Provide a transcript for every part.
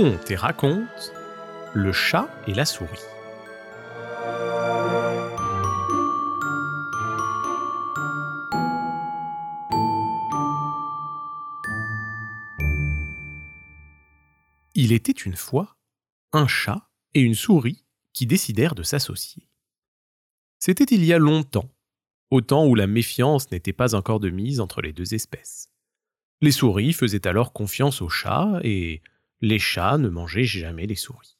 Et raconte Le chat et la souris. Il était une fois un chat et une souris qui décidèrent de s'associer. C'était il y a longtemps, au temps où la méfiance n'était pas encore de mise entre les deux espèces. Les souris faisaient alors confiance aux chats et les chats ne mangeaient jamais les souris.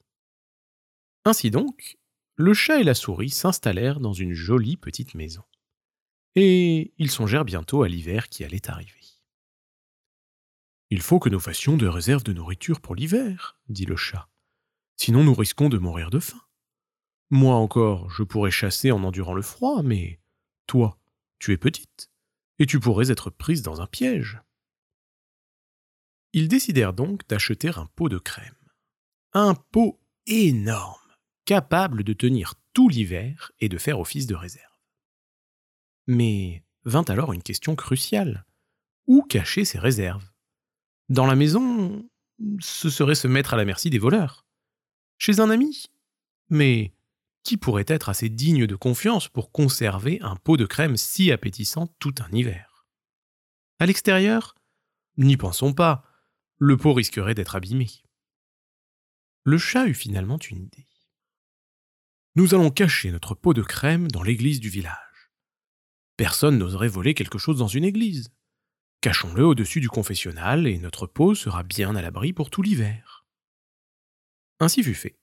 Ainsi donc, le chat et la souris s'installèrent dans une jolie petite maison. Et ils songèrent bientôt à l'hiver qui allait arriver. Il faut que nous fassions des réserves de nourriture pour l'hiver, dit le chat. Sinon nous risquons de mourir de faim. Moi encore, je pourrais chasser en endurant le froid, mais toi, tu es petite, et tu pourrais être prise dans un piège. Ils décidèrent donc d'acheter un pot de crème. Un pot énorme, capable de tenir tout l'hiver et de faire office de réserve. Mais vint alors une question cruciale. Où cacher ces réserves? Dans la maison, ce serait se mettre à la merci des voleurs. Chez un ami? Mais qui pourrait être assez digne de confiance pour conserver un pot de crème si appétissant tout un hiver? À l'extérieur? N'y pensons pas, le pot risquerait d'être abîmé. Le chat eut finalement une idée. Nous allons cacher notre pot de crème dans l'église du village. Personne n'oserait voler quelque chose dans une église. Cachons-le au-dessus du confessionnal et notre pot sera bien à l'abri pour tout l'hiver. Ainsi fut fait.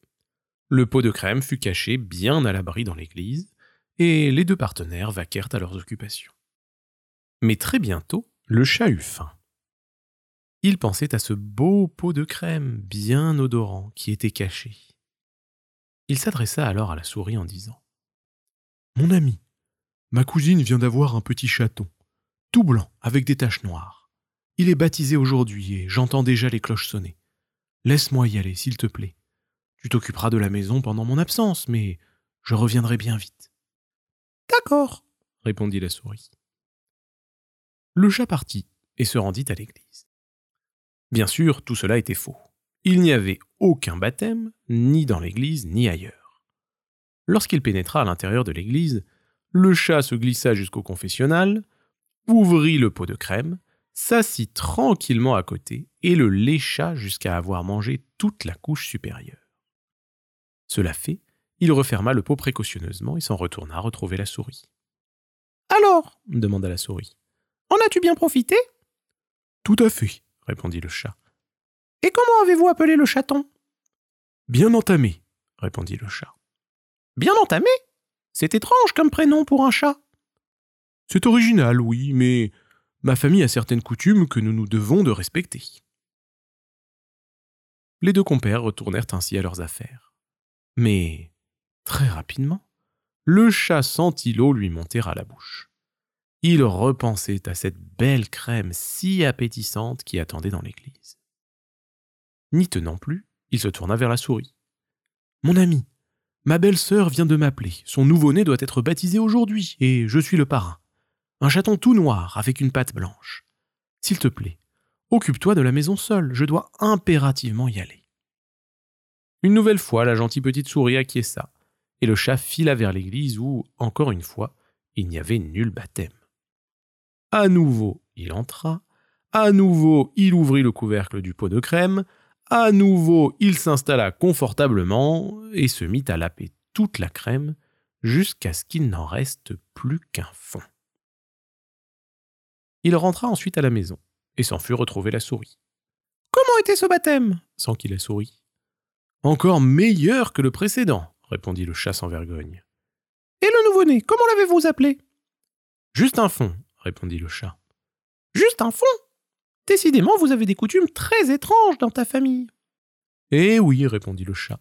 Le pot de crème fut caché bien à l'abri dans l'église, et les deux partenaires vaquèrent à leurs occupations. Mais très bientôt, le chat eut faim. Il pensait à ce beau pot de crème bien odorant qui était caché. Il s'adressa alors à la souris en disant Mon ami, ma cousine vient d'avoir un petit chaton, tout blanc avec des taches noires. Il est baptisé aujourd'hui et j'entends déjà les cloches sonner. Laisse-moi y aller, s'il te plaît. Tu t'occuperas de la maison pendant mon absence, mais je reviendrai bien vite. D'accord, répondit la souris. Le chat partit et se rendit à l'église. Bien sûr, tout cela était faux. Il n'y avait aucun baptême, ni dans l'église, ni ailleurs. Lorsqu'il pénétra à l'intérieur de l'église, le chat se glissa jusqu'au confessionnal, ouvrit le pot de crème, s'assit tranquillement à côté et le lécha jusqu'à avoir mangé toute la couche supérieure. Cela fait, il referma le pot précautionneusement et s'en retourna retrouver la souris. Alors demanda la souris. En as-tu bien profité Tout à fait, répondit le chat. Et comment avez-vous appelé le chaton? Bien entamé, répondit le chat. Bien entamé? C'est étrange comme prénom pour un chat. C'est original, oui, mais ma famille a certaines coutumes que nous nous devons de respecter. Les deux compères retournèrent ainsi à leurs affaires. Mais, très rapidement, le chat sentit l'eau lui monter à la bouche il repensait à cette belle crème si appétissante qui attendait dans l'église. N'y tenant plus, il se tourna vers la souris. Mon ami, ma belle-sœur vient de m'appeler. Son nouveau-né doit être baptisé aujourd'hui, et je suis le parrain. Un chaton tout noir avec une patte blanche. S'il te plaît, occupe-toi de la maison seule, je dois impérativement y aller. Une nouvelle fois, la gentille petite souris acquiesça, et le chat fila vers l'église où, encore une fois, il n'y avait nul baptême. À nouveau, il entra. À nouveau, il ouvrit le couvercle du pot de crème. À nouveau, il s'installa confortablement et se mit à laper toute la crème jusqu'à ce qu'il n'en reste plus qu'un fond. Il rentra ensuite à la maison et s'en fut retrouver la souris. Comment était ce baptême? s'enquit la souris. Encore meilleur que le précédent, répondit le chat sans vergogne. Et le nouveau-né, comment l'avez-vous appelé Juste un fond, répondit le chat. Juste un fond Décidément, vous avez des coutumes très étranges dans ta famille. Eh oui, répondit le chat.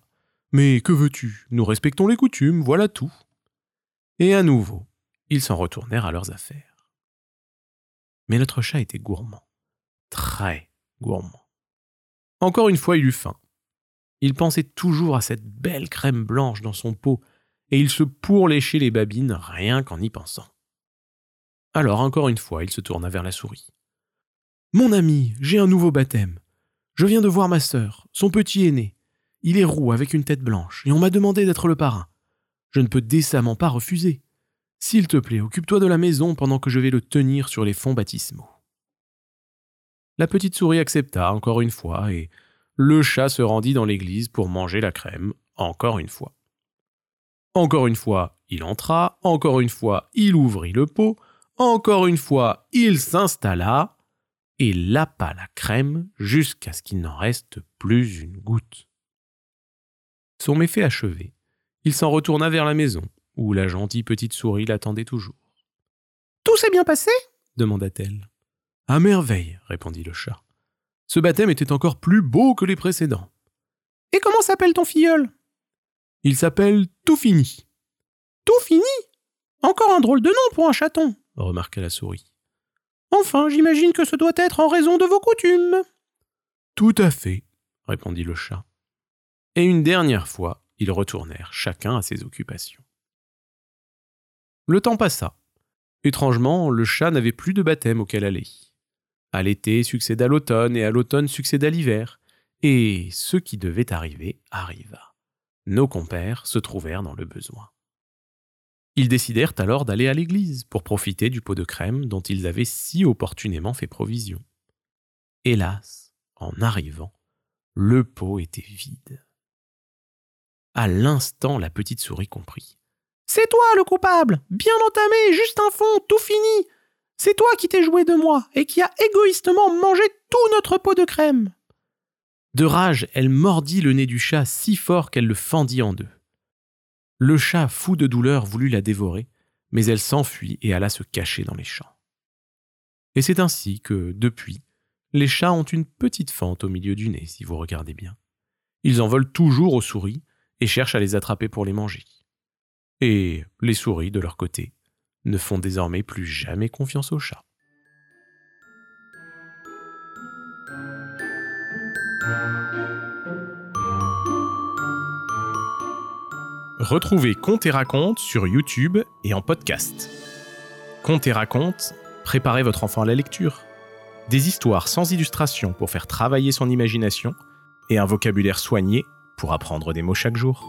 Mais que veux-tu? Nous respectons les coutumes, voilà tout. Et à nouveau, ils s'en retournèrent à leurs affaires. Mais notre chat était gourmand, très gourmand. Encore une fois, il eut faim. Il pensait toujours à cette belle crème blanche dans son pot, et il se pourléchait les babines rien qu'en y pensant. Alors encore une fois, il se tourna vers la souris. Mon ami, j'ai un nouveau baptême. Je viens de voir ma sœur, son petit aîné. Il est roux avec une tête blanche, et on m'a demandé d'être le parrain. Je ne peux décemment pas refuser. S'il te plaît, occupe-toi de la maison pendant que je vais le tenir sur les fonds baptismaux. La petite souris accepta encore une fois, et le chat se rendit dans l'église pour manger la crème, encore une fois. Encore une fois, il entra, encore une fois, il ouvrit le pot, encore une fois, il s'installa et lapa la crème jusqu'à ce qu'il n'en reste plus une goutte. Son méfait achevé, il s'en retourna vers la maison, où la gentille petite souris l'attendait toujours. Tout s'est bien passé? demanda-t-elle. À merveille, répondit le chat. Ce baptême était encore plus beau que les précédents. Et comment s'appelle ton filleul Il s'appelle Tout Fini. Tout Fini Encore un drôle de nom pour un chaton, remarqua la souris. Enfin, j'imagine que ce doit être en raison de vos coutumes. Tout à fait, répondit le chat. Et une dernière fois, ils retournèrent chacun à ses occupations. Le temps passa. Étrangement, le chat n'avait plus de baptême auquel aller. À l'été succéda l'automne et à l'automne succéda l'hiver, et ce qui devait arriver arriva. Nos compères se trouvèrent dans le besoin. Ils décidèrent alors d'aller à l'église pour profiter du pot de crème dont ils avaient si opportunément fait provision. Hélas, en arrivant, le pot était vide. À l'instant, la petite souris comprit. C'est toi le coupable, bien entamé, juste un fond, tout fini. C'est toi qui t'es joué de moi et qui as égoïstement mangé tout notre pot de crème. De rage, elle mordit le nez du chat si fort qu'elle le fendit en deux. Le chat, fou de douleur, voulut la dévorer, mais elle s'enfuit et alla se cacher dans les champs. Et c'est ainsi que, depuis, les chats ont une petite fente au milieu du nez, si vous regardez bien. Ils en volent toujours aux souris et cherchent à les attraper pour les manger. Et les souris, de leur côté, ne font désormais plus jamais confiance aux chats. Retrouvez Conte et Raconte sur YouTube et en podcast. Conte et Raconte, préparez votre enfant à la lecture. Des histoires sans illustration pour faire travailler son imagination et un vocabulaire soigné pour apprendre des mots chaque jour.